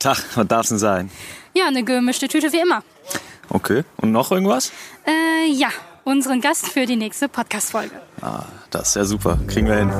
Tag, was darf's denn sein? Ja, eine gemischte Tüte wie immer. Okay, und noch irgendwas? Äh, ja, unseren Gast für die nächste Podcast-Folge. Ah, das ist ja super. Kriegen wir hin.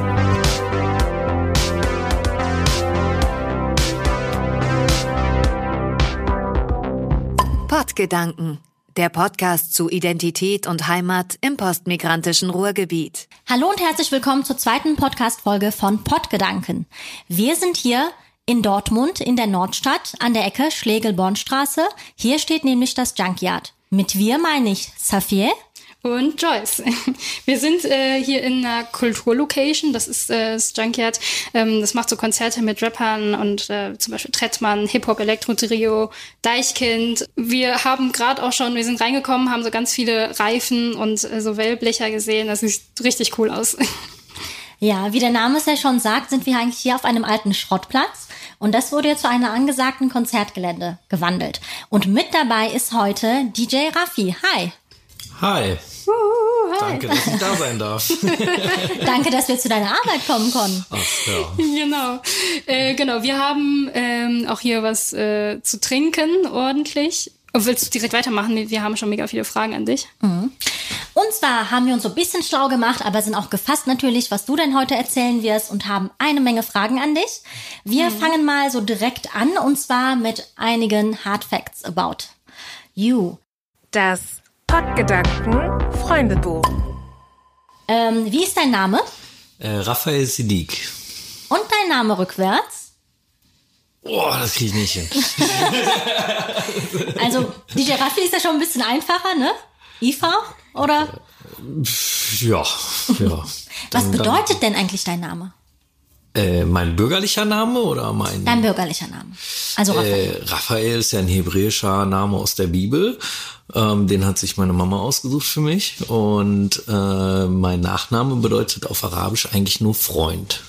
Pottgedanken, der Podcast zu Identität und Heimat im postmigrantischen Ruhrgebiet. Hallo und herzlich willkommen zur zweiten Podcast-Folge von Pottgedanken. Wir sind hier in Dortmund in der Nordstadt an der Ecke Schlegelbornstraße. Hier steht nämlich das Junkyard. Mit wir meine ich Safier und Joyce. Wir sind äh, hier in einer Kulturlocation, das ist äh, das Junkyard. Ähm, das macht so Konzerte mit Rappern und äh, zum Beispiel Trettmann, Hip-Hop, Elektro-Trio, Deichkind. Wir haben gerade auch schon, wir sind reingekommen, haben so ganz viele Reifen und äh, so Wellblecher gesehen. Das sieht richtig cool aus. Ja, wie der Name es ja schon sagt, sind wir eigentlich hier auf einem alten Schrottplatz. Und das wurde jetzt zu einem angesagten Konzertgelände gewandelt. Und mit dabei ist heute DJ Raffi. Hi. Hi. Uh, hi. Danke, dass ich da sein darf. Danke, dass wir zu deiner Arbeit kommen konnten. Ach, ja. Genau. Äh, genau, wir haben ähm, auch hier was äh, zu trinken, ordentlich. Und willst du direkt weitermachen? Wir haben schon mega viele Fragen an dich. Mhm. Und zwar haben wir uns so ein bisschen schlau gemacht, aber sind auch gefasst natürlich, was du denn heute erzählen wirst und haben eine Menge Fragen an dich. Wir mhm. fangen mal so direkt an und zwar mit einigen Hard Facts about you. Das Pottgedanken Freundebuch. Ähm, wie ist dein Name? Äh, Raphael Sidik. Und dein Name rückwärts? Boah, das kriege ich nicht hin. also, DJ Raffi ist ja schon ein bisschen einfacher, ne? Ifa, oder? Ja, ja. Was bedeutet denn eigentlich dein Name? Äh, mein bürgerlicher Name oder mein? Dein bürgerlicher Name. Also Raphael. Äh, Raphael ist ja ein hebräischer Name aus der Bibel. Ähm, den hat sich meine Mama ausgesucht für mich. Und äh, mein Nachname bedeutet auf Arabisch eigentlich nur Freund.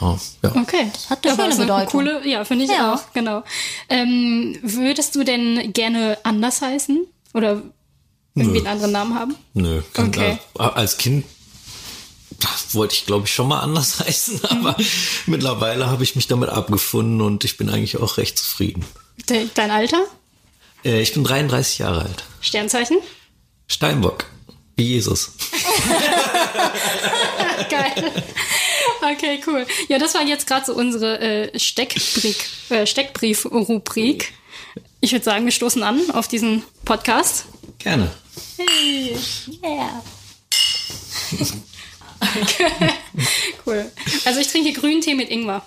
Oh, ja. Okay, das hat eine schöne Bedeutung. Coole, ja, finde ich ja. auch, genau. Ähm, würdest du denn gerne anders heißen? Oder irgendwie Nö. einen anderen Namen haben? Nö. Okay. Als Kind wollte ich, glaube ich, schon mal anders heißen, aber mhm. mittlerweile habe ich mich damit abgefunden und ich bin eigentlich auch recht zufrieden. Dein Alter? Äh, ich bin 33 Jahre alt. Sternzeichen? Steinbock. Wie Jesus. Geil. Okay, cool. Ja, das war jetzt gerade so unsere äh, Steckbrief, äh, Steckbrief-Rubrik. Ich würde sagen, wir stoßen an auf diesen Podcast. Gerne. Hey. Yeah. cool. Also ich trinke grünen Tee mit Ingwer.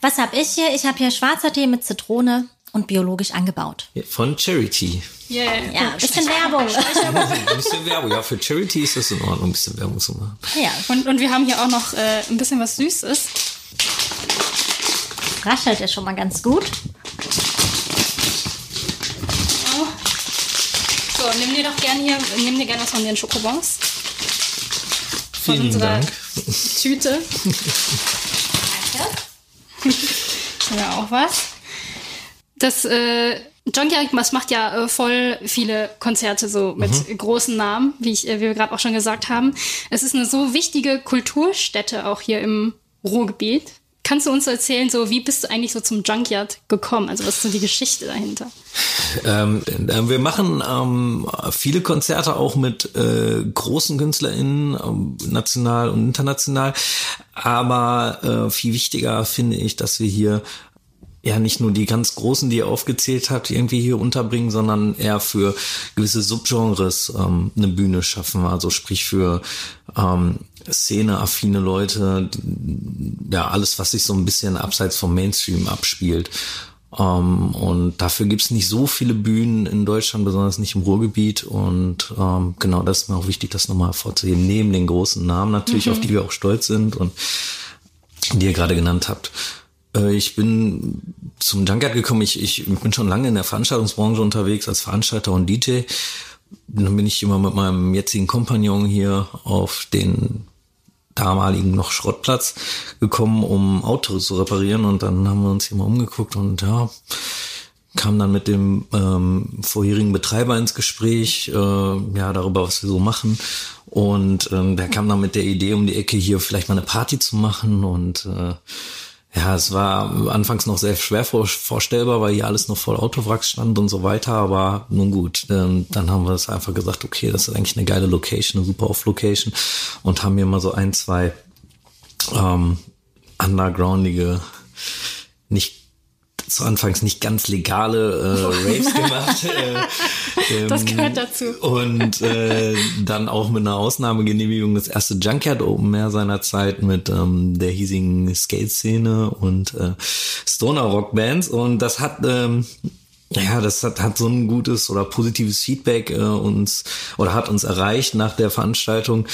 Was habe ich hier? Ich habe hier schwarzer Tee mit Zitrone und biologisch angebaut. Von Charity. Yeah. Ja, ein bisschen Werbung. ein bisschen Werbung. Ja, für Charity ist das in Ordnung, ein bisschen Werbung zu machen. Ja. Und, und wir haben hier auch noch äh, ein bisschen was Süßes. Raschelt ja schon mal ganz gut. So, nimm dir doch gerne hier, nimm dir gerne was von den Schokobons von Vielen unserer Dank. Tüte. Danke. ja, auch was. Das äh, Junkyard macht ja äh, voll viele Konzerte so mit mhm. großen Namen, wie, ich, äh, wie wir gerade auch schon gesagt haben. Es ist eine so wichtige Kulturstätte auch hier im Ruhrgebiet. Kannst du uns erzählen, so wie bist du eigentlich so zum Junkyard gekommen? Also was ist so die Geschichte dahinter? Ähm, äh, wir machen ähm, viele Konzerte auch mit äh, großen KünstlerInnen, ähm, national und international. Aber äh, viel wichtiger finde ich, dass wir hier ja nicht nur die ganz großen, die er aufgezählt hat, irgendwie hier unterbringen, sondern eher für gewisse Subgenres ähm, eine Bühne schaffen. Also sprich für ähm, Szene-affine Leute, ja, alles, was sich so ein bisschen abseits vom Mainstream abspielt. Um, ähm, und dafür gibt's nicht so viele Bühnen in Deutschland, besonders nicht im Ruhrgebiet. Und um, ähm, genau das ist mir auch wichtig, das nochmal hervorzuheben, neben den großen Namen natürlich, mhm. auf die wir auch stolz sind und die ihr gerade genannt habt. Äh, ich bin zum Junkyard gekommen. Ich, ich bin schon lange in der Veranstaltungsbranche unterwegs als Veranstalter und DJ. Dann bin ich immer mit meinem jetzigen Kompagnon hier auf den damaligen noch Schrottplatz gekommen, um Autos zu reparieren und dann haben wir uns hier mal umgeguckt und ja, kam dann mit dem ähm, vorherigen Betreiber ins Gespräch, äh, ja, darüber, was wir so machen. Und ähm, der kam dann mit der Idee um die Ecke, hier vielleicht mal eine Party zu machen und äh, Ja, es war anfangs noch sehr schwer vorstellbar, weil hier alles noch voll Autowracks stand und so weiter. Aber nun gut, ähm, dann haben wir es einfach gesagt, okay, das ist eigentlich eine geile Location, eine super Off-Location und haben hier mal so ein, zwei ähm, undergroundige, nicht zu Anfangs nicht ganz legale äh, Raves gemacht. Äh, ähm, das gehört dazu. Und äh, dann auch mit einer Ausnahmegenehmigung das erste Junkyard Open Air seiner Zeit mit ähm, der hiesigen Skate-Szene und äh, Stoner Rock Bands. Und das hat ähm, ja, das hat, hat so ein gutes oder positives Feedback äh, uns oder hat uns erreicht nach der Veranstaltung,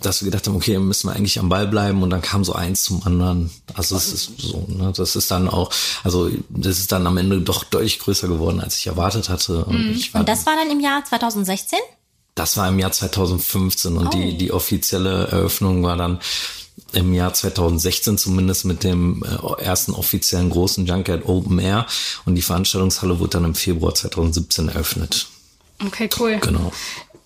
dass wir gedacht haben, okay, müssen wir eigentlich am Ball bleiben und dann kam so eins zum anderen. Also es ist so, ne, das ist dann auch, also das ist dann am Ende doch deutlich größer geworden, als ich erwartet hatte. Und, mhm. war, und das war dann im Jahr 2016? Das war im Jahr 2015 und oh. die die offizielle Eröffnung war dann im Jahr 2016 zumindest mit dem äh, ersten offiziellen großen Junkyard Open Air und die Veranstaltungshalle wurde dann im Februar 2017 eröffnet. Okay, cool. Genau.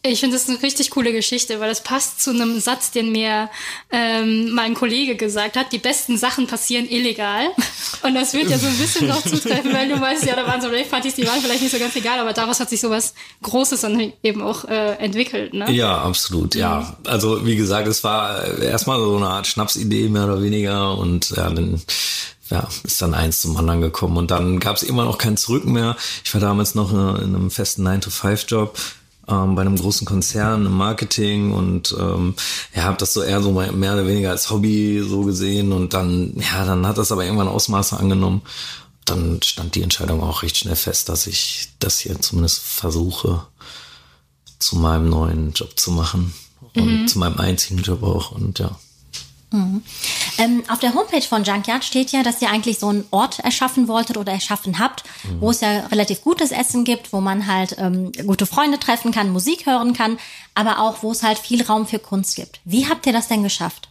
Ich finde das eine richtig coole Geschichte, weil das passt zu einem Satz, den mir ähm, mein Kollege gesagt hat. Die besten Sachen passieren illegal. Und das wird ja so ein bisschen noch zutreffen, weil du weißt ja, da waren so Rave-Partys, die waren vielleicht nicht so ganz egal, aber daraus hat sich sowas Großes dann eben auch äh, entwickelt. Ne? Ja, absolut, ja. Also wie gesagt, es war äh, erstmal so eine Art Schnapsidee mehr oder weniger und ja, dann ja, ist dann eins zum anderen gekommen und dann gab es immer noch kein Zurück mehr. Ich war damals noch äh, in einem festen 9-to-5-Job ähm, bei einem großen Konzern im Marketing und ähm, ja, habe das so eher so mehr oder weniger als Hobby so gesehen und dann, ja, dann hat das aber irgendwann Ausmaße angenommen. Dann stand die Entscheidung auch recht schnell fest, dass ich das hier zumindest versuche, zu meinem neuen Job zu machen und mhm. zu meinem einzigen Job auch und ja. Mhm. Ähm, auf der Homepage von Junkyard steht ja, dass ihr eigentlich so einen Ort erschaffen wolltet oder erschaffen habt, mhm. wo es ja relativ gutes Essen gibt, wo man halt ähm, gute Freunde treffen kann, Musik hören kann, aber auch wo es halt viel Raum für Kunst gibt. Wie habt ihr das denn geschafft?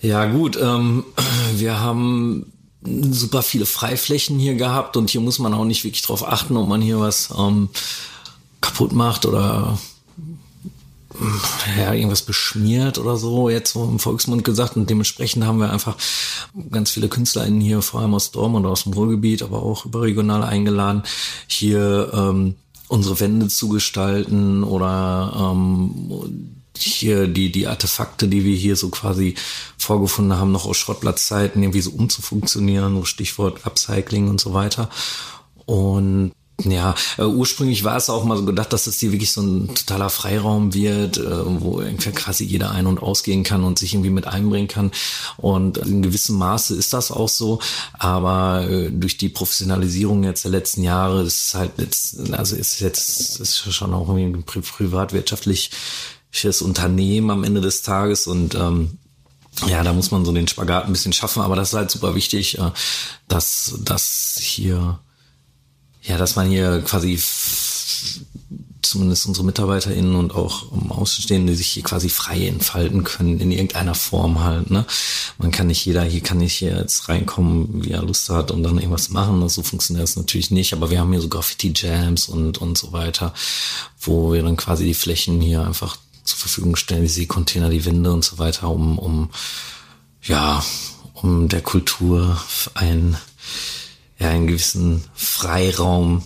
Ja gut, ähm, wir haben super viele Freiflächen hier gehabt und hier muss man auch nicht wirklich drauf achten, ob man hier was ähm, kaputt macht oder ja, irgendwas beschmiert oder so, jetzt so im Volksmund gesagt. Und dementsprechend haben wir einfach ganz viele KünstlerInnen hier, vor allem aus Dortmund aus dem Ruhrgebiet, aber auch überregional eingeladen, hier ähm, unsere Wände zu gestalten oder ähm, hier die, die Artefakte, die wir hier so quasi vorgefunden haben, noch aus Schrottplatzzeiten irgendwie so umzufunktionieren, so Stichwort Upcycling und so weiter. Und ja, äh, ursprünglich war es auch mal so gedacht, dass es hier wirklich so ein totaler Freiraum wird, äh, wo irgendwie quasi jeder ein- und ausgehen kann und sich irgendwie mit einbringen kann. Und in gewissem Maße ist das auch so. Aber äh, durch die Professionalisierung jetzt der letzten Jahre ist es halt jetzt, also ist jetzt ist schon auch irgendwie ein pri privatwirtschaftliches Unternehmen am Ende des Tages und ähm, ja, da muss man so den Spagat ein bisschen schaffen, aber das ist halt super wichtig, äh, dass das hier ja, dass man hier quasi zumindest unsere MitarbeiterInnen und auch um Außenstehende sich hier quasi frei entfalten können in irgendeiner Form halt, ne? Man kann nicht jeder, hier kann nicht hier jetzt reinkommen, wie er Lust hat und dann irgendwas machen. So funktioniert das natürlich nicht, aber wir haben hier so Graffiti-Jams und, und so weiter, wo wir dann quasi die Flächen hier einfach zur Verfügung stellen, die Seekontainer, die Wände und so weiter, um, um, ja, um der Kultur ein ja, einen gewissen Freiraum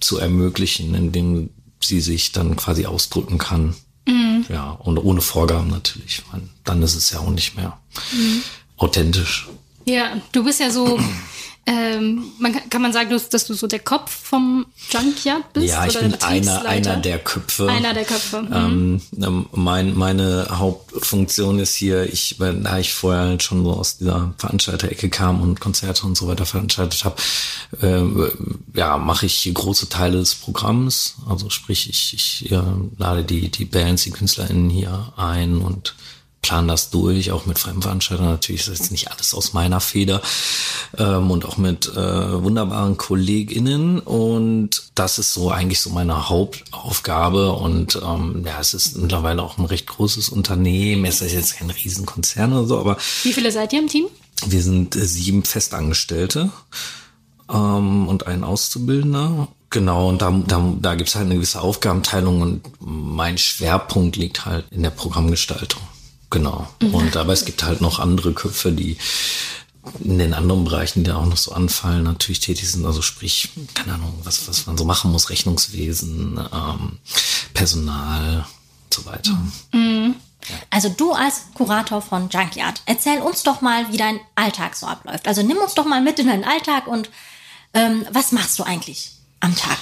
zu ermöglichen, in dem sie sich dann quasi ausdrücken kann. Mhm. Ja, und ohne Vorgaben natürlich. Dann ist es ja auch nicht mehr mhm. authentisch. Ja, du bist ja so ähm, man kann, man sagen, dass du so der Kopf vom Junkyard bist? Ja, ich bin einer, einer der Köpfe. Einer der Köpfe. Mhm. Ähm, ähm, mein, meine Hauptfunktion ist hier, ich, da ich vorher halt schon so aus dieser Veranstalterecke kam und Konzerte und so weiter veranstaltet habe, äh, ja, mache ich hier große Teile des Programms. Also sprich, ich, ich äh, lade die, die Bands, die KünstlerInnen hier ein und plan das durch, auch mit Fremdveranstaltern. Natürlich ist jetzt nicht alles aus meiner Feder ähm, und auch mit äh, wunderbaren KollegInnen. Und das ist so eigentlich so meine Hauptaufgabe. Und ähm, ja, es ist mittlerweile auch ein recht großes Unternehmen. Es ist jetzt kein Riesenkonzern oder so, aber. Wie viele seid ihr im Team? Wir sind äh, sieben Festangestellte ähm, und ein Auszubildender. Genau, und da, da, da gibt es halt eine gewisse Aufgabenteilung und mein Schwerpunkt liegt halt in der Programmgestaltung. Genau. Und aber es gibt halt noch andere Köpfe, die in den anderen Bereichen, die da auch noch so anfallen, natürlich tätig sind. Also sprich, keine Ahnung, was, was man so machen muss, Rechnungswesen, ähm, Personal und so weiter. Also du als Kurator von Junkyard, erzähl uns doch mal, wie dein Alltag so abläuft. Also nimm uns doch mal mit in deinen Alltag und ähm, was machst du eigentlich am Tag?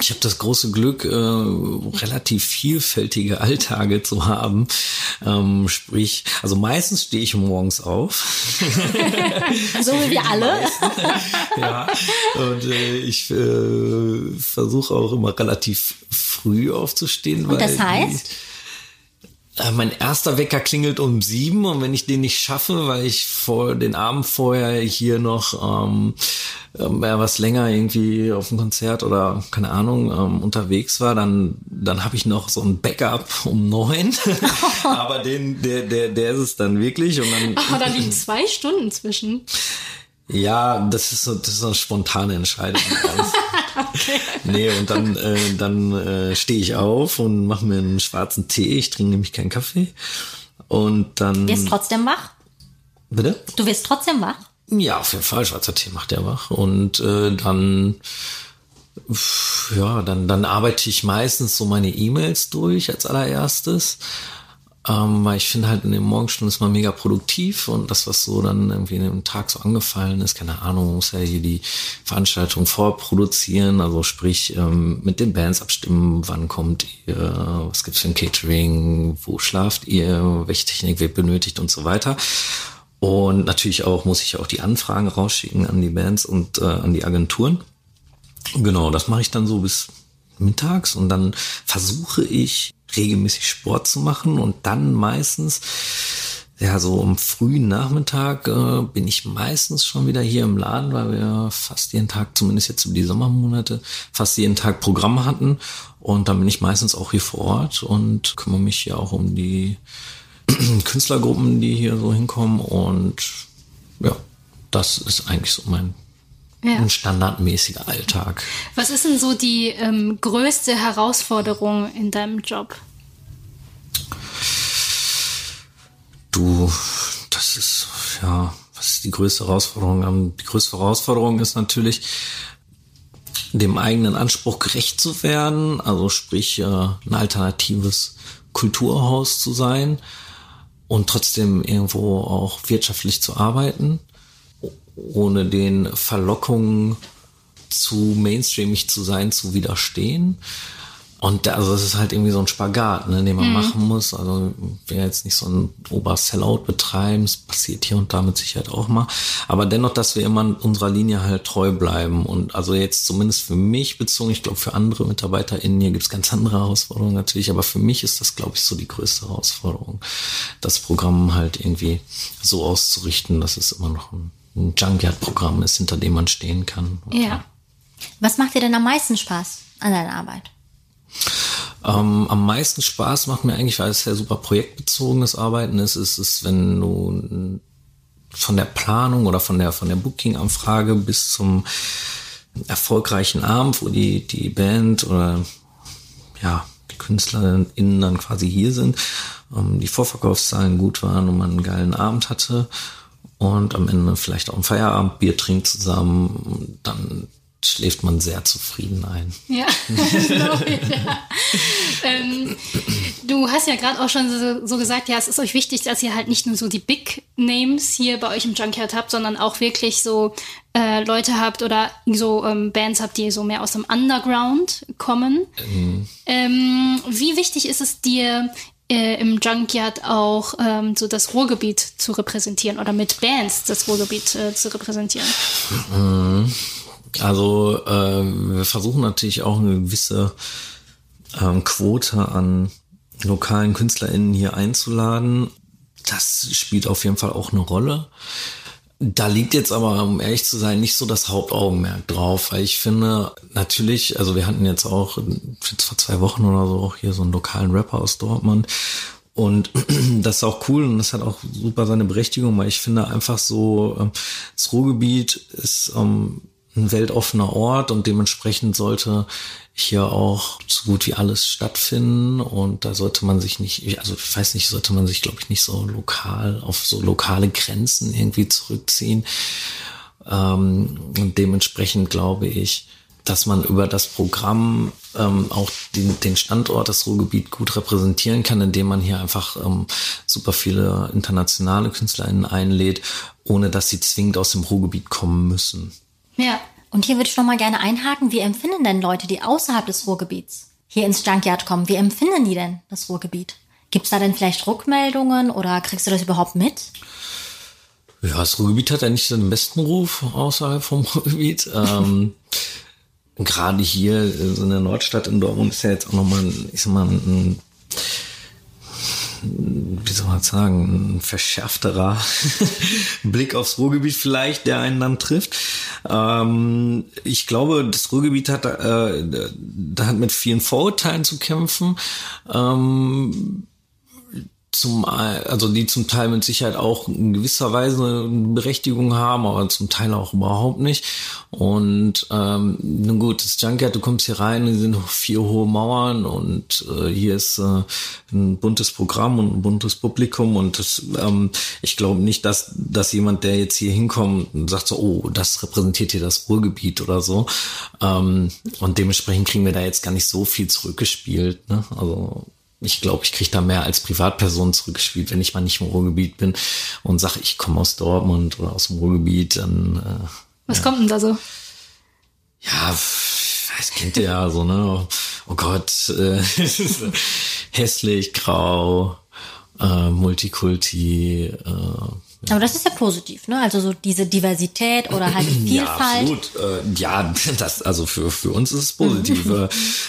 Ich habe das große Glück, äh, relativ vielfältige Alltage zu haben. Ähm, sprich, also meistens stehe ich morgens auf. So wie wir alle. ja, und äh, ich äh, versuche auch immer relativ früh aufzustehen. Und das heißt? Die, mein erster Wecker klingelt um sieben und wenn ich den nicht schaffe, weil ich vor den Abend vorher hier noch ähm, ja, was länger irgendwie auf dem Konzert oder keine Ahnung ähm, unterwegs war, dann dann habe ich noch so ein Backup um neun. Aber den der der der ist es dann wirklich und dann Oh, da liegen zwei Stunden zwischen. ja, das ist so, das ist so eine spontane Entscheidung. okay. Nee, und dann, äh, dann äh, stehe ich auf und mache mir einen schwarzen Tee. Ich trinke nämlich keinen Kaffee. Und dann. Wirst trotzdem wach? Bitte? Du wirst trotzdem wach? Ja, auf jeden Fall. Schwarzer Tee macht der wach. Und äh, dann, ja, dann, dann arbeite ich meistens so meine E-Mails durch als allererstes. Ähm, weil ich finde halt in den Morgenstunden ist man mega produktiv und das, was so dann irgendwie in dem Tag so angefallen ist, keine Ahnung, muss ja hier die Veranstaltung vorproduzieren, also sprich ähm, mit den Bands abstimmen, wann kommt ihr, was gibt's für ein Catering, wo schlaft ihr, welche Technik wird benötigt und so weiter. Und natürlich auch muss ich auch die Anfragen rausschicken an die Bands und äh, an die Agenturen. Genau, das mache ich dann so bis mittags und dann versuche ich regelmäßig Sport zu machen und dann meistens, ja, so am frühen Nachmittag äh, bin ich meistens schon wieder hier im Laden, weil wir fast jeden Tag, zumindest jetzt über die Sommermonate, fast jeden Tag Programme hatten. Und dann bin ich meistens auch hier vor Ort und kümmere mich hier auch um die Künstlergruppen, die hier so hinkommen. Und ja, das ist eigentlich so mein Ja. ein standardmäßiger Alltag. Was ist denn so die ähm, größte Herausforderung in deinem Job? Du, das ist, ja, was ist die größte Herausforderung? Ähm, Die größte Herausforderung ist natürlich, dem eigenen Anspruch gerecht zu werden, also sprich, äh, ein alternatives Kulturhaus zu sein und trotzdem irgendwo auch wirtschaftlich zu arbeiten, ohne den Verlockungen zu mainstreamig zu sein, zu widerstehen. Und da- also das ist halt irgendwie so ein Spagat, ne, den man machen muss. Also wir jetzt nicht so ein Ober-Sellout betreiben, es passiert hier und da mit Sicherheit auch mal. Aber dennoch, dass wir immer unserer Linie halt treu bleiben. Und also jetzt zumindest für mich bezogen, ich glaube für andere MitarbeiterInnen, hier gibt's ganz andere Herausforderungen natürlich, aber für mich ist das, glaube ich, so die größte Herausforderung, das Programm halt irgendwie so auszurichten, dass es immer noch ein, ein Junkyard-Programm ist, hinter dem man stehen kann. Ja. Was macht dir denn am meisten Spaß an deiner Arbeit? Ähm, am meisten Spaß macht mir eigentlich, weil es ja super projektbezogenes Arbeiten ist, ist es, wenn du von der Planung oder von der, von der Booking-Anfrage bis zum erfolgreichen Abend, wo die, die Band oder ja, die KünstlerInnen dann quasi hier sind, ähm, die Vorverkaufszahlen gut waren und man einen geilen Abend hatte und am Ende vielleicht auch ein Feierabendbier trinkt zusammen, dann schläft man sehr zufrieden ein. Ja, ich, ja. ähm, du hast ja gerade auch schon so, so gesagt, ja, es ist euch wichtig, dass ihr halt nicht nur so die Big Names hier bei euch im Junkyard habt, sondern auch wirklich so äh, Leute habt oder so ähm, Bands habt, die so mehr aus dem Underground kommen. Ähm, wie wichtig ist es dir, äh, im Junkyard auch ähm, so das Ruhrgebiet zu repräsentieren oder mit Bands das Ruhrgebiet äh, zu repräsentieren? Also äh, wir versuchen natürlich auch eine gewisse ähm, Quote an lokalen KünstlerInnen hier einzuladen. Das spielt auf jeden Fall auch eine Rolle. Da liegt jetzt aber, um ehrlich zu sein, nicht so das Hauptaugenmerk drauf, weil ich finde, natürlich, also wir hatten jetzt auch jetzt vor zwei Wochen oder so auch hier so einen lokalen Rapper aus Dortmund. Und das ist auch cool und das hat auch super seine Berechtigung, weil ich finde einfach so, ähm, das Ruhrgebiet ist ähm, ein weltoffener Ort und dementsprechend sollte hier auch so gut wie alles stattfinden und da sollte man sich nicht, also ich weiß nicht, sollte man sich, glaube ich, nicht so lokal auf so lokale Grenzen irgendwie zurückziehen. Ähm, und dementsprechend glaube ich, dass man über das Programm ähm, auch den, den Standort, das Ruhrgebiet gut repräsentieren kann, indem man hier einfach ähm, super viele internationale KünstlerInnen einlädt, ohne dass sie zwingend aus dem Ruhrgebiet kommen müssen. Ja. Und hier würde ich noch mal gerne einhaken. Wie empfinden denn Leute, die außerhalb des Ruhrgebiets hier ins Junkyard kommen? Wie empfinden die denn das Ruhrgebiet? Gibt es da denn vielleicht Rückmeldungen oder kriegst du das überhaupt mit? Ja, das Ruhrgebiet hat ja nicht den besten Ruf außerhalb vom Ruhrgebiet. Ähm, Gerade hier in der Nordstadt in Dortmund ist ja jetzt auch nochmal, ich sag mal, ein, wie soll man sagen, ein verschärfterer Blick aufs Ruhrgebiet vielleicht, der einen dann trifft. Ähm, ich glaube, das Ruhrgebiet hat, äh, da hat mit vielen Vorurteilen zu kämpfen. Ähm, zum, also die zum Teil mit Sicherheit auch in gewisser Weise eine Berechtigung haben, aber zum Teil auch überhaupt nicht. Und ähm, nun gut, das Junkyard, du kommst hier rein, hier sind vier hohe Mauern und äh, hier ist äh, ein buntes Programm und ein buntes Publikum und das, ähm, ich glaube nicht, dass, dass jemand, der jetzt hier hinkommt und sagt so, oh, das repräsentiert hier das Ruhrgebiet oder so. Ähm, und dementsprechend kriegen wir da jetzt gar nicht so viel zurückgespielt. Ne? Also ich glaube, ich kriege da mehr als Privatperson zurückgespielt, wenn ich mal nicht im Ruhrgebiet bin und sage, ich komme aus Dortmund oder aus dem Ruhrgebiet, dann. Äh, Was ja. kommt denn da so? Ja, das kennt ihr ja so, ne? Oh Gott, äh, hässlich, grau, äh, Multikulti, äh, Aber das ist ja positiv, ne? Also so diese Diversität oder halt die Ja, Vielfalt. absolut. Äh, ja, das, also für, für uns ist es positiv. Äh,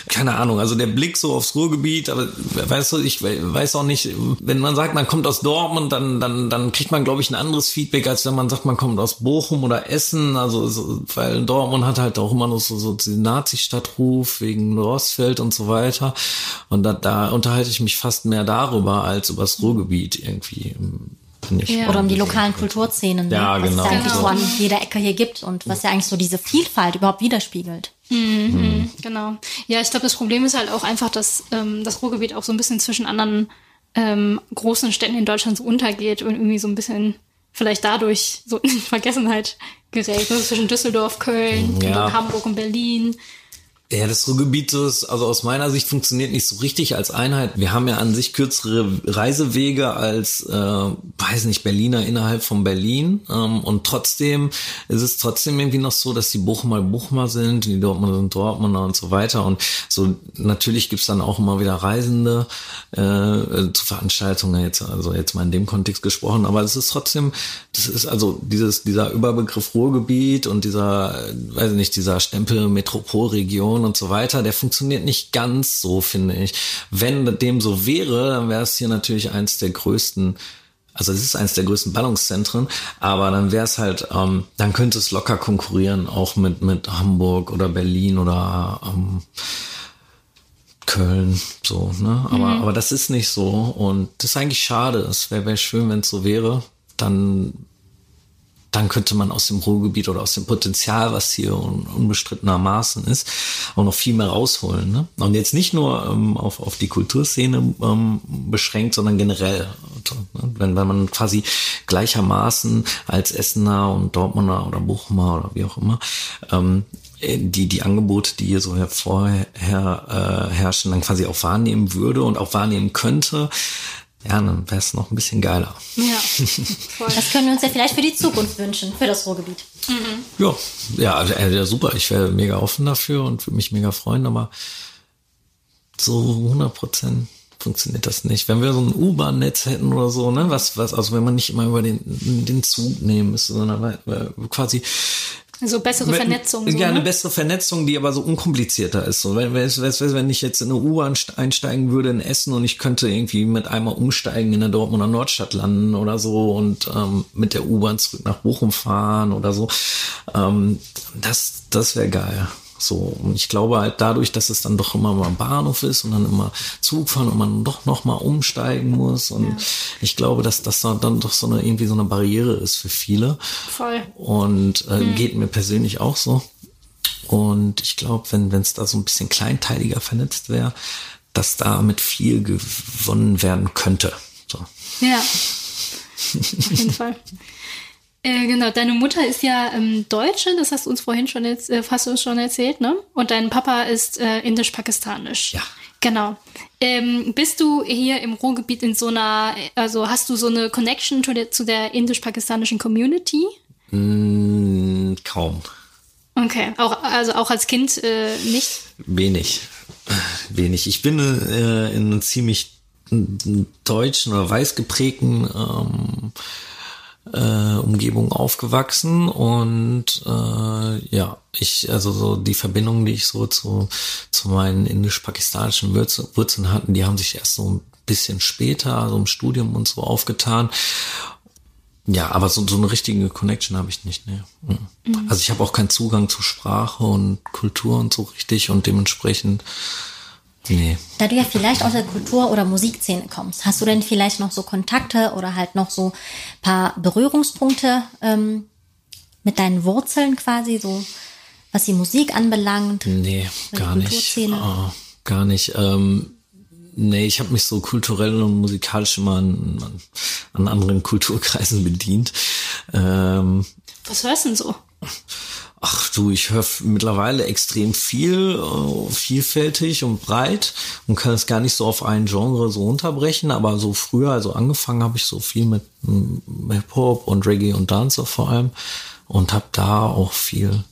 Keine Ahnung, also der Blick so aufs Ruhrgebiet, aber weißt du, ich we- weiß auch nicht, wenn man sagt, man kommt aus Dortmund, dann, dann, dann kriegt man, glaube ich, ein anderes Feedback, als wenn man sagt, man kommt aus Bochum oder Essen. Also, so, weil Dortmund hat halt auch immer noch so, so diesen Nazi-Stadtruf wegen Rostfeld und so weiter. Und da, da unterhalte ich mich fast mehr darüber als über das Ruhrgebiet irgendwie. Ich Ja. Oder um die lokalen Kulturszenen, ne? Ja, was genau. es ja eigentlich Genau. so an jeder Ecke hier gibt und was ja eigentlich so diese Vielfalt überhaupt widerspiegelt. Genau. Ja, ich glaube, das Problem ist halt auch einfach, dass ähm, das Ruhrgebiet auch so ein bisschen zwischen anderen ähm, großen Städten in Deutschland so untergeht und irgendwie so ein bisschen vielleicht dadurch so in Vergessenheit gerät. Ne? Zwischen Düsseldorf, Köln, Ja. und Hamburg und Berlin. Ja, das Ruhrgebiet ist, also aus meiner Sicht funktioniert nicht so richtig als Einheit. Wir haben ja an sich kürzere Reisewege als, äh, weiß nicht, Berliner innerhalb von Berlin. Ähm, und trotzdem ist es trotzdem irgendwie noch so, dass die Bochumer Bochumer sind, die Dortmunder sind Dortmunder und so weiter. Und so natürlich gibt's dann auch immer wieder Reisende äh, äh, zu Veranstaltungen, jetzt, also jetzt mal in dem Kontext gesprochen. Aber es ist trotzdem, das ist also dieses, dieser Überbegriff Ruhrgebiet und dieser, äh, weiß ich nicht, dieser Stempel Metropolregion und so weiter, der funktioniert nicht ganz so, finde ich. Wenn dem so wäre, dann wäre es hier natürlich eins der größten also es ist eines der größten Ballungszentren, aber dann wäre es halt, ähm, dann könnte es locker konkurrieren, auch mit, mit Hamburg oder Berlin oder ähm, Köln, so, ne? Aber, aber das ist nicht so und das ist eigentlich schade. Es wäre wär schön, wenn es so wäre. Dann dann könnte man aus dem Ruhrgebiet oder aus dem Potenzial, was hier un unbestrittenermaßen ist, auch noch viel mehr rausholen. Ne? Und jetzt nicht nur ähm, auf, auf die Kulturszene ähm, beschränkt, sondern generell. Also, ne? wenn, wenn man quasi gleichermaßen als Essener und Dortmunder oder Bochumer oder wie auch immer ähm, die, die Angebote, die hier so hervorher äh, herrschen, dann quasi auch wahrnehmen würde und auch wahrnehmen könnte, ja, dann wäre es noch ein bisschen geiler. Ja, voll. Das können wir uns ja vielleicht für die Zukunft wünschen, für das Ruhrgebiet. Ja, ja, äh, ja super. Ich wäre mega offen dafür und würde mich mega freuen, aber so 100 Prozent funktioniert das nicht. Wenn wir so ein U-Bahn-Netz hätten oder so, ne, was, was, also wenn man nicht immer über den, den Zug nehmen müsste, sondern quasi So bessere mit- Vernetzung. So, ja, eine ne? bessere Vernetzung, die aber so unkomplizierter ist. So, wenn, wenn, wenn wenn ich jetzt in eine U-Bahn st- einsteigen würde in Essen und ich könnte irgendwie mit einmal umsteigen in der Dortmunder Nordstadt landen oder so und ähm, mit der U-Bahn zurück nach Bochum fahren oder so, ähm, das, das wäre geil. So, und ich glaube halt dadurch, dass es dann doch immer mal Bahnhof ist und dann immer Zug fahren und man doch noch mal umsteigen muss und ich glaube, dass das dann doch so eine irgendwie so eine Barriere ist für viele. Voll. Und äh, geht mir persönlich auch so. Und ich glaube, wenn es da so ein bisschen kleinteiliger vernetzt wäre, dass damit viel gewonnen werden könnte. So. Ja, auf jeden Fall. Äh, genau, deine Mutter ist ja ähm, Deutsche, das hast du uns vorhin schon, jetzt, äh, hast du uns schon erzählt, ne? Und dein Papa ist äh, indisch-pakistanisch. Ja. Genau. Ähm, bist du hier im Ruhrgebiet in so einer, also hast du so eine Connection zu der, zu der indisch-pakistanischen Community? Mm, kaum. Okay, auch, also auch als Kind äh, nicht? Wenig. Wenig. Ich bin äh, in einem ziemlich deutschen oder weiß geprägten ähm, äh, Umgebung aufgewachsen und äh, ja, ich, also so die Verbindungen, die ich so zu, zu meinen indisch-pakistanischen Wurzeln hatten, die haben sich erst so ein bisschen später, also im Studium und so aufgetan. Ja, aber so, so eine richtige Connection habe ich nicht. Ne? Mhm. Also ich habe auch keinen Zugang zu Sprache und Kultur und so richtig und dementsprechend Nee. Da du ja vielleicht aus der Kultur- oder Musikszene kommst, hast du denn vielleicht noch so Kontakte oder halt noch so paar Berührungspunkte ähm, mit deinen Wurzeln quasi, so was die Musik anbelangt? Nee, gar nicht. Oh, gar nicht. Ähm, nee, ich habe mich so kulturell und musikalisch immer an, an anderen Kulturkreisen bedient. Ähm, was hörst du denn so? Ach du, ich höre mittlerweile extrem viel, äh, vielfältig und breit und kann es gar nicht so auf ein Genre so unterbrechen, aber so früher, also angefangen habe ich so viel mit mm, Hip-Hop und Reggae und Dancer vor allem und habe da auch viel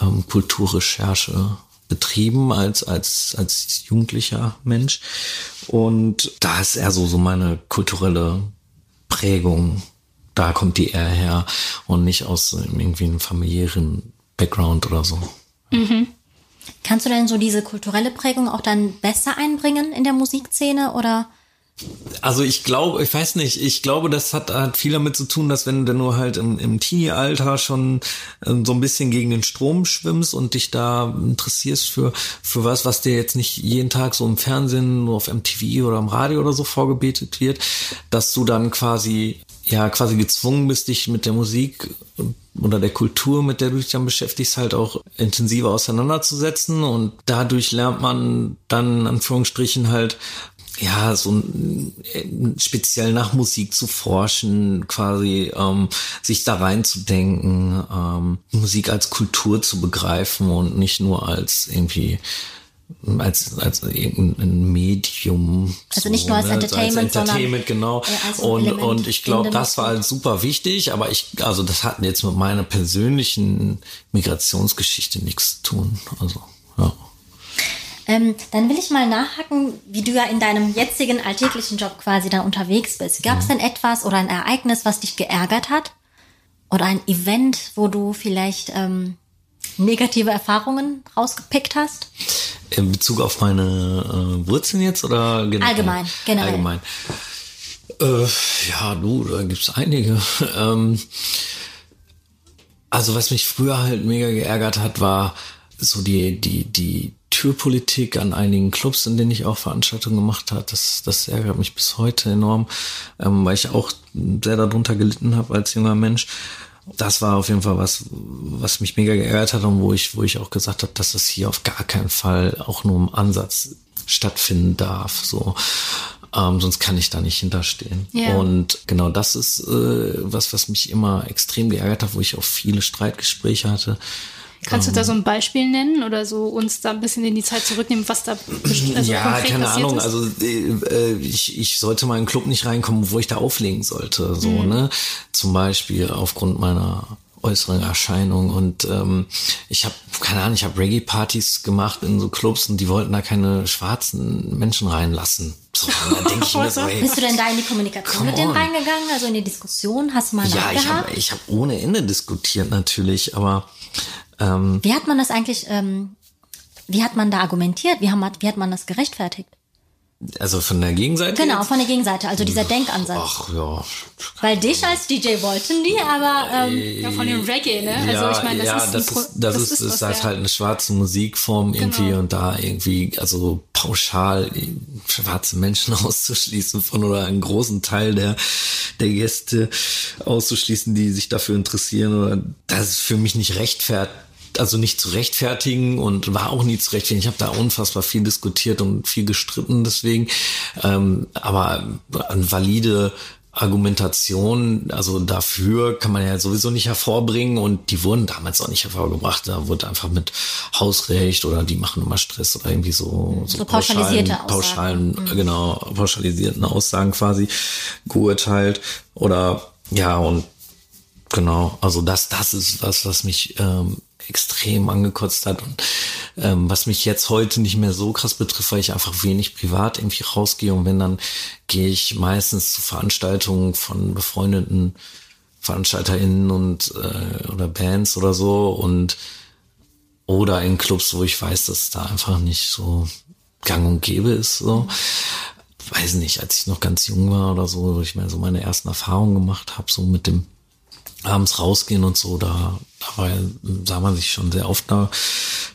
ähm, Kulturrecherche betrieben als, als, als jugendlicher Mensch. Und da ist eher so, so meine kulturelle Prägung da kommt die eher her und nicht aus irgendwie einem familiären Background oder so. Mhm. Kannst du denn so diese kulturelle Prägung auch dann besser einbringen in der Musikszene oder? Also ich glaube, ich weiß nicht, ich glaube, das hat, hat viel damit zu tun, dass wenn du nur halt im, im Teenie-Alter schon äh, so ein bisschen gegen den Strom schwimmst und dich da interessierst für, für was, was dir jetzt nicht jeden Tag so im Fernsehen, nur auf MTV oder im Radio oder so vorgebetet wird, dass du dann quasi ja quasi gezwungen bist, dich mit der Musik oder der Kultur, mit der du dich dann beschäftigst, halt auch intensiver auseinanderzusetzen. Und dadurch lernt man dann, in Anführungsstrichen, halt ja, so speziell nach Musik zu forschen, quasi ähm, sich da reinzudenken, ähm, Musik als Kultur zu begreifen und nicht nur als irgendwie als als irgendein Medium. Also nicht nur als ne? Entertainment, als Entertainment genau. Als und Element und ich glaube, das war halt super wichtig, aber ich also das hat jetzt mit meiner persönlichen Migrationsgeschichte nichts zu tun. Also ja. Ähm, dann will ich mal nachhaken, wie du ja in deinem jetzigen alltäglichen Job quasi dann unterwegs bist. Gab es mhm. denn etwas oder ein Ereignis, was dich geärgert hat? Oder ein Event, wo du vielleicht ähm, negative Erfahrungen rausgepickt hast? In Bezug auf meine äh, Wurzeln jetzt oder generell? Allgemein, generell. Allgemein. Äh, ja, du, da gibt's einige. ähm, also was mich früher halt mega geärgert hat, war so die, die, die Türpolitik an einigen Clubs, in denen ich auch Veranstaltungen gemacht habe. Das, das ärgert mich bis heute enorm, ähm, weil ich auch sehr darunter gelitten habe als junger Mensch das war auf jeden Fall was, was mich mega geärgert hat und wo ich, wo ich auch gesagt habe, dass das hier auf gar keinen Fall auch nur im Ansatz stattfinden darf. So. Ähm, sonst kann ich da nicht hinterstehen. Yeah. Und genau das ist äh, was, was mich immer extrem geärgert hat, wo ich auch viele Streitgespräche hatte Kannst du da so ein Beispiel nennen oder so uns da ein bisschen in die Zeit zurücknehmen, was da also Ja, keine Ahnung. Ist? Also äh, ich, ich sollte mal in einen Club nicht reinkommen, wo ich da auflegen sollte. So, mhm. ne? Zum Beispiel aufgrund meiner äußeren Erscheinung und ähm, ich habe keine Ahnung, ich habe Reggae-Partys gemacht in so Clubs und die wollten da keine schwarzen Menschen reinlassen. So, da denk ich mir so, ey, Bist du denn da in die Kommunikation mit denen reingegangen, also in die Diskussion? Hast du mal Ja, ich habe ich hab ohne Ende diskutiert natürlich, aber ähm, wie hat man das eigentlich, ähm, wie hat man da argumentiert? Wie, haben, wie hat man das gerechtfertigt? Also von der Gegenseite? Genau, jetzt? von der Gegenseite, also dieser Denkansatz. Ach ja. Weil dich als DJ wollten die, aber ähm, ja, von dem Reggae, ne? Also ja, ich meine, das, ja, ist, das, ist, das, das ist, ist, ist halt eine schwarze Musikform irgendwie genau. und da irgendwie, also pauschal schwarze Menschen auszuschließen von oder einen großen Teil der, der Gäste auszuschließen, die sich dafür interessieren oder das ist für mich nicht rechtfertigt also nicht zu rechtfertigen und war auch nie zu rechtfertigen. Ich habe da unfassbar viel diskutiert und viel gestritten deswegen. Ähm, aber an valide Argumentation, also dafür kann man ja sowieso nicht hervorbringen und die wurden damals auch nicht hervorgebracht. Da wurde einfach mit Hausrecht oder die machen immer Stress oder irgendwie so, so, so pauschalisierte pauschalen, pauschalen mhm. genau, pauschalisierten Aussagen quasi geurteilt oder ja und genau, also das, das ist was, was mich ähm, extrem angekotzt hat und ähm, was mich jetzt heute nicht mehr so krass betrifft, weil ich einfach wenig privat irgendwie rausgehe und wenn dann gehe ich meistens zu Veranstaltungen von befreundeten VeranstalterInnen und äh, oder Bands oder so und oder in Clubs, wo ich weiß, dass da einfach nicht so gang und gäbe ist. So. Weiß nicht, als ich noch ganz jung war oder so, wo ich mal so meine ersten Erfahrungen gemacht habe, so mit dem abends rausgehen und so, da, da war, sah man sich schon sehr oft da,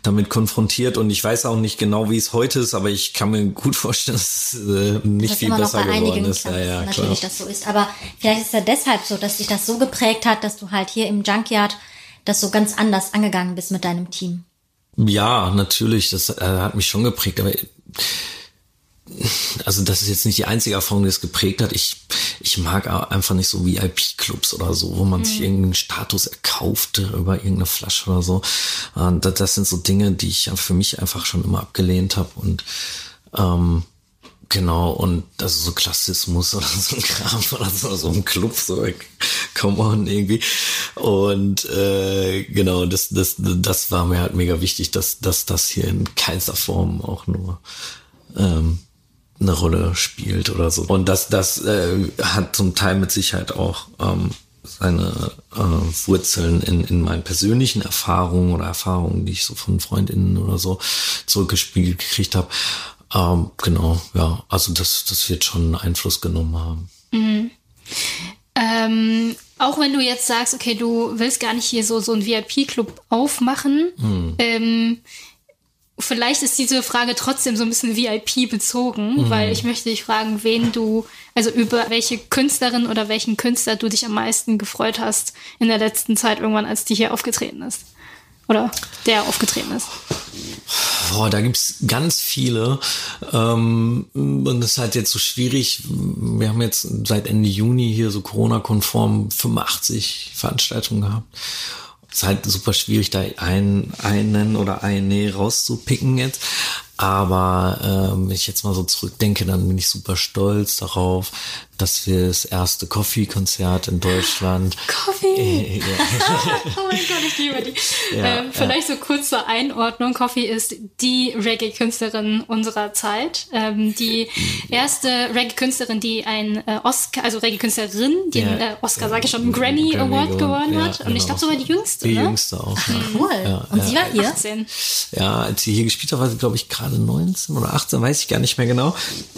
damit konfrontiert und ich weiß auch nicht genau, wie es heute ist, aber ich kann mir gut vorstellen, dass es äh, nicht das viel besser geworden ist. Ja, ja, natürlich, klar. das so ist. Aber vielleicht ist ja deshalb so, dass dich das so geprägt hat, dass du halt hier im Junkyard das so ganz anders angegangen bist mit deinem Team. Ja, natürlich, das äh, hat mich schon geprägt, aber also das ist jetzt nicht die einzige Erfahrung, die es geprägt hat. Ich, ich mag einfach nicht so VIP-Clubs oder so, wo man mhm. sich irgendeinen Status erkauft über irgendeine Flasche oder so. Das, das sind so Dinge, die ich für mich einfach schon immer abgelehnt habe und ähm, Genau, und also so Klassismus oder so ein Kram oder so, so ein Club, so come on irgendwie. Und äh, genau, das, das, das war mir halt mega wichtig, dass, dass das hier in keinster Form auch nur ähm, eine Rolle spielt oder so. Und das, das äh, hat zum Teil mit Sicherheit auch ähm, seine äh, Wurzeln in, in meinen persönlichen Erfahrungen oder Erfahrungen, die ich so von Freundinnen oder so zurückgespiegelt gekriegt habe. Ähm, genau, ja, also das, das wird schon Einfluss genommen haben. Mhm. Ähm, auch wenn du jetzt sagst, okay, du willst gar nicht hier so, so einen VIP-Club aufmachen, mhm. ähm, vielleicht ist diese Frage trotzdem so ein bisschen VIP bezogen, mhm. weil ich möchte dich fragen, wen du, also über welche Künstlerin oder welchen Künstler du dich am meisten gefreut hast in der letzten Zeit irgendwann, als die hier aufgetreten ist. Oder der aufgetreten ist. Boah, da gibt's ganz viele. Ähm, und es ist halt jetzt so schwierig. Wir haben jetzt seit Ende Juni hier so Corona-konform 85 Veranstaltungen gehabt ist halt super schwierig, da einen, einen oder eine rauszupicken jetzt. Aber ähm, wenn ich jetzt mal so zurückdenke, dann bin ich super stolz darauf, dass wir das erste Coffee-Konzert in Deutschland. Coffee! Äh, ja. oh mein Gott, ich liebe die. Ja, ähm, vielleicht ja. so kurz zur Einordnung. Coffee ist die Reggae-Künstlerin unserer Zeit. Ähm, die erste Reggae-Künstlerin, die ein äh, Oscar, also Reggae-Künstlerin, die einen äh, Oscar, sage ich schon, einen Grammy, Grammy Award gewonnen hat. Und ich glaube sogar die jüngste. Die ne? jüngste auch. Cool. Und sie war hier? 18. Ja, als sie hier gespielt hat, war sie, glaube ich, gerade 19 oder 18, weiß ich gar nicht mehr genau.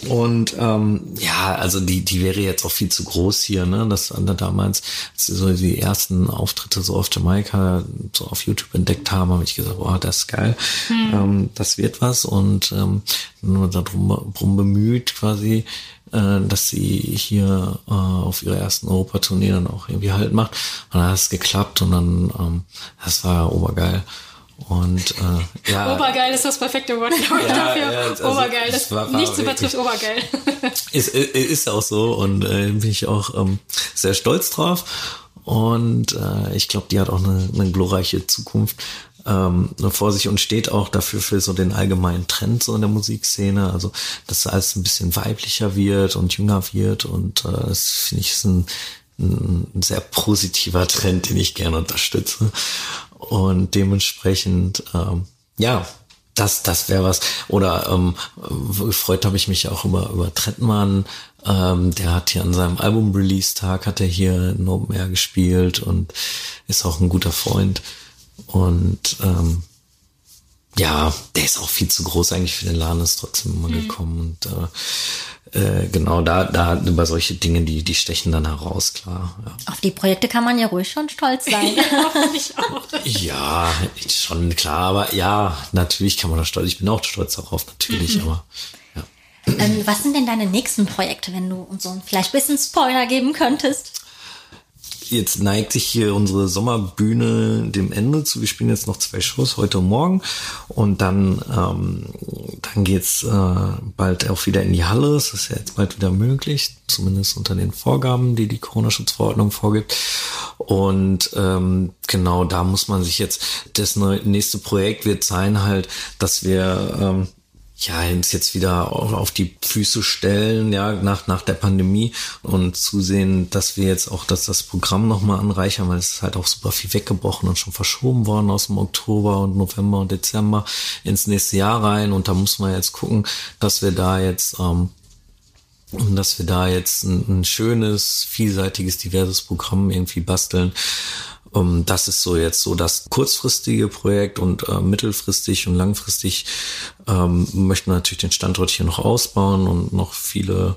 Und ähm, ja, also die, die wäre jetzt auch viel zu groß hier, ne? Das da damals, als sie so die ersten Auftritte so auf Jamaika so auf YouTube entdeckt haben, habe ich gesagt, boah, das ist geil, mhm. ähm, das wird was und ähm, nur darum, darum bemüht quasi, äh, dass sie hier äh, auf ihrer ersten Europatournee dann auch irgendwie halt macht. Und dann hat es geklappt und dann, ähm, das war obergeil. Und äh, ja. Obergeil ist das perfekte Wort ja, dafür. Ja, also, Obergeil, das, das nichts übertrifft Obergeil. ist, ist auch so und äh, bin ich auch ähm, sehr stolz drauf. Und äh, ich glaube, die hat auch eine, eine glorreiche Zukunft ähm, vor sich und steht auch dafür für so den allgemeinen Trend so in der Musikszene. Also, dass alles ein bisschen weiblicher wird und jünger wird. Und äh, das finde ich ist ein, ein sehr positiver Trend, den ich gerne unterstütze. Und dementsprechend, ähm, ja, das, das wäre was. Oder ähm, gefreut habe ich mich auch über, über Trettmann. Ähm, der hat hier an seinem Album-Release-Tag hat er hier in Open Air gespielt und ist auch ein guter Freund. Und ähm, ja, der ist auch viel zu groß eigentlich für den Laden, ist trotzdem immer mhm. gekommen. Und äh, äh, genau, da, da über solche Dinge, die, die stechen dann heraus, klar. Ja. Auf die Projekte kann man ja ruhig schon stolz sein. ich auch. Ja, schon klar, aber ja, natürlich kann man da stolz. Ich bin auch stolz darauf, natürlich, mhm. aber. Ja. Ähm, was sind denn deine nächsten Projekte, wenn du uns so vielleicht ein bisschen Spoiler geben könntest? Jetzt neigt sich hier unsere Sommerbühne dem Ende zu. Wir spielen jetzt noch zwei Shows heute morgen und dann ähm, dann geht's äh, bald auch wieder in die Halle. Das ist ja jetzt bald wieder möglich, zumindest unter den Vorgaben, die die Corona-Schutzverordnung vorgibt. Und ähm, genau da muss man sich jetzt das nächste Projekt wird sein halt, dass wir ähm, ja, uns jetzt wieder auf die Füße stellen, ja, nach, nach der Pandemie und zusehen, dass wir jetzt auch dass das Programm nochmal anreichern, weil es ist halt auch super viel weggebrochen und schon verschoben worden aus dem Oktober und November und Dezember ins nächste Jahr rein. Und da muss man jetzt gucken, dass wir da jetzt ähm, dass wir da jetzt ein, ein schönes, vielseitiges, diverses Programm irgendwie basteln, das ist so jetzt so das kurzfristige Projekt und äh, mittelfristig und langfristig ähm, möchten wir natürlich den Standort hier noch ausbauen und noch viele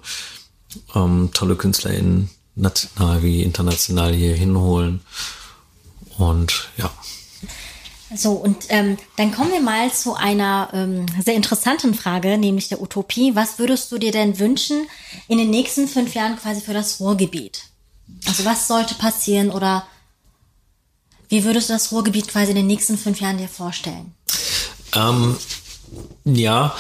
ähm, tolle KünstlerInnen national wie international hier hinholen. Und ja. So, und ähm, dann kommen wir mal zu einer ähm, sehr interessanten Frage, nämlich der Utopie. Was würdest du dir denn wünschen in den nächsten fünf Jahren quasi für das Ruhrgebiet? Also was sollte passieren oder wie würdest du das Ruhrgebiet quasi in den nächsten fünf Jahren dir vorstellen? Ähm, ja,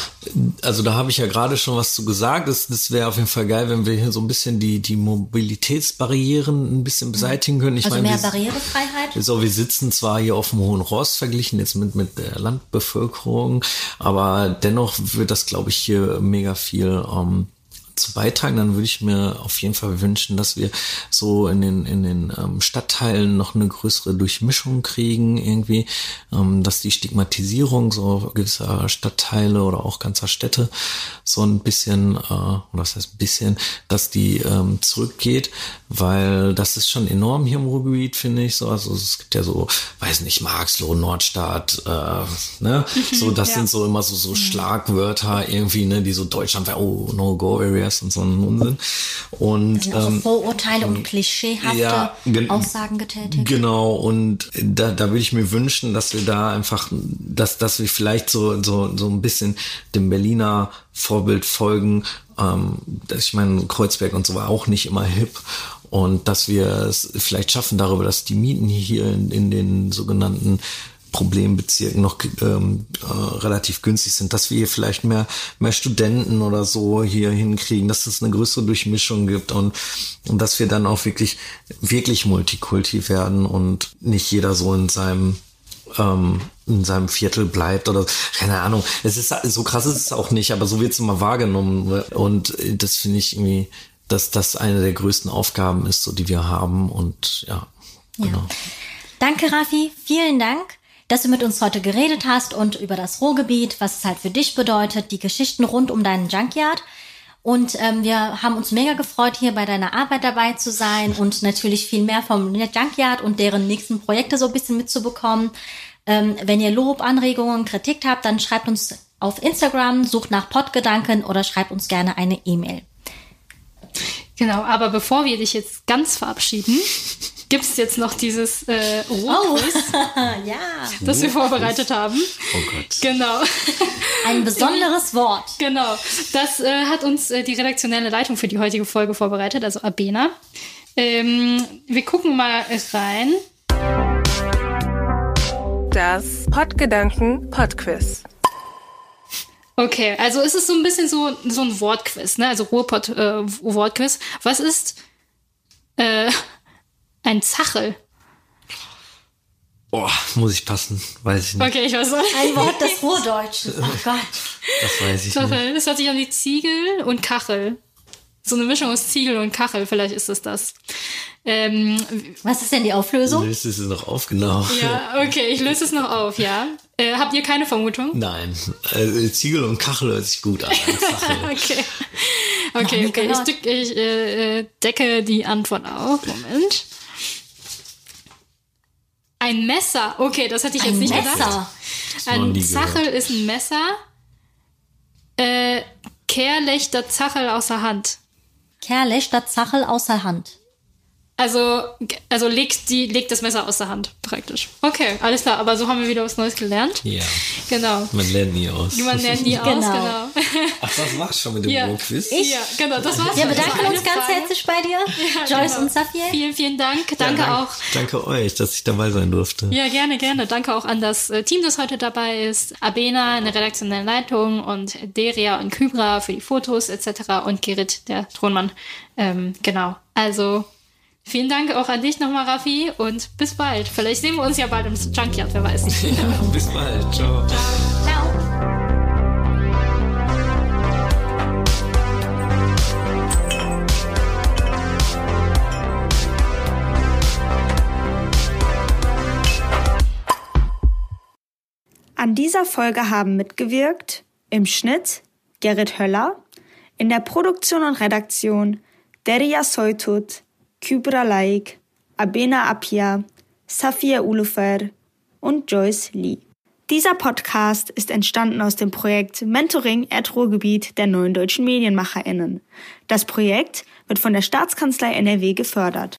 also da habe ich ja gerade schon was zu gesagt. Das, das wäre auf jeden Fall geil, wenn wir hier so ein bisschen die, die Mobilitätsbarrieren ein bisschen mhm. beseitigen können. Ich also meine, mehr wir, Barrierefreiheit? So, wir sitzen zwar hier auf dem Hohen Ross verglichen jetzt mit, mit der Landbevölkerung, aber dennoch wird das, glaube ich, hier mega viel ähm, zu beitragen, dann würde ich mir auf jeden Fall wünschen, dass wir so in den, in den ähm, Stadtteilen noch eine größere Durchmischung kriegen, irgendwie, ähm, dass die Stigmatisierung so gewisser Stadtteile oder auch ganzer Städte so ein bisschen, äh, was heißt ein bisschen, dass die ähm, zurückgeht, weil das ist schon enorm hier im Ruhrgebiet, finde ich. So, also es gibt ja so, weiß nicht, Marxloh, Nordstadt, äh, ne? So, das ja. sind so immer so, so mhm. Schlagwörter irgendwie, ne, die so Deutschland, oh, no go areas und so ein Unsinn. Und also ähm, Vorurteile und klischeehafte ja, Aussagen getätigt. Genau, und da, da würde ich mir wünschen, dass wir da einfach, dass, dass wir vielleicht so, so, so ein bisschen dem Berliner Vorbild folgen. Ähm, ich meine, Kreuzberg und so war auch nicht immer hip und dass wir es vielleicht schaffen darüber, dass die Mieten hier in, in den sogenannten Problembezirken noch ähm, äh, relativ günstig sind, dass wir hier vielleicht mehr mehr Studenten oder so hier hinkriegen, dass es eine größere Durchmischung gibt und und dass wir dann auch wirklich wirklich Multikulti werden und nicht jeder so in seinem ähm, in seinem Viertel bleibt oder keine Ahnung. Es ist so krass ist es auch nicht, aber so wird es immer wahrgenommen und das finde ich irgendwie dass das eine der größten Aufgaben ist, so die wir haben. Und ja, ja. genau. Danke, Rafi. Vielen Dank, dass du mit uns heute geredet hast und über das Ruhrgebiet, was es halt für dich bedeutet, die Geschichten rund um deinen Junkyard. Und ähm, wir haben uns mega gefreut, hier bei deiner Arbeit dabei zu sein und natürlich viel mehr vom Junkyard und deren nächsten Projekte so ein bisschen mitzubekommen. Ähm, wenn ihr Lob, Anregungen, Kritik habt, dann schreibt uns auf Instagram, sucht nach Podgedanken oder schreibt uns gerne eine E-Mail. Genau, aber bevor wir dich jetzt ganz verabschieden, gibt es jetzt noch dieses äh, oh. ja. das wir vorbereitet haben. Oh Gott. Genau. Ein besonderes Wort. Genau. Das äh, hat uns äh, die redaktionelle Leitung für die heutige Folge vorbereitet, also Abena. Ähm, wir gucken mal rein. Das Podgedanken Podquiz. Okay, also ist es so ein bisschen so, so ein Wortquiz, ne? Also Ruhrpott äh, Wortquiz. Was ist äh, ein Zachel? Oh, muss ich passen, weiß ich nicht. Okay, ich weiß nicht. Ein Wort des Ruhrdeutschen. Oh Gott. Das weiß ich Zachel, nicht. Das hört sich an wie Ziegel und Kachel. So eine Mischung aus Ziegel und Kachel, vielleicht ist es das. Ähm, Was ist denn die Auflösung? Löst es noch auf, genau. Ja, okay, ich löse es noch auf, ja. Äh, habt ihr keine Vermutung? Nein. Äh, Ziegel und Kachel hört sich gut an. okay. Okay, okay. Ich, ich äh, decke die Antwort auf. Moment. Ein Messer. Okay, das hätte ich jetzt ein nicht Messer. gedacht. Ein Zachel ist ein Messer. Äh, Kehrlechter Zachel außer Hand. Kerlechter Zachel außer Hand. Also, also legt, die, legt das Messer aus der Hand, praktisch. Okay, alles klar. Aber so haben wir wieder was Neues gelernt. Ja, Genau. man lernt nie aus. Man lernt nie aus, Genau. genau. Ach, das war's schon mit dem Ja. Ruhrquiz? Ja, genau, das war's. Wir bedanken uns ganz Frage. herzlich bei dir, Joyce genau. und Safier. Vielen, vielen Dank. Danke Dank- auch. Danke euch, dass ich dabei sein durfte. Ja, gerne, gerne. Danke auch an das äh, Team, das heute dabei ist. Abena in der redaktionellen Leitung und Deria und Kybra für die Fotos etc. und Gerrit, der Thronmann. Ähm, genau. Also vielen Dank auch an dich nochmal, Raffi, und bis bald. Vielleicht sehen wir uns ja bald im Junkyard, wer weiß. Ja, bis bald. Ciao. Ciao. An dieser Folge haben mitgewirkt im Schnitt Gerrit Höller, in der Produktion und Redaktion Deria Soytut, Kybra Laik, Abena Apia, Safia Ulufer und Joyce Lee. Dieser Podcast ist entstanden aus dem Projekt Mentoring Erdruhrgebiet der neuen deutschen MedienmacherInnen. Das Projekt wird von der Staatskanzlei NRW gefördert.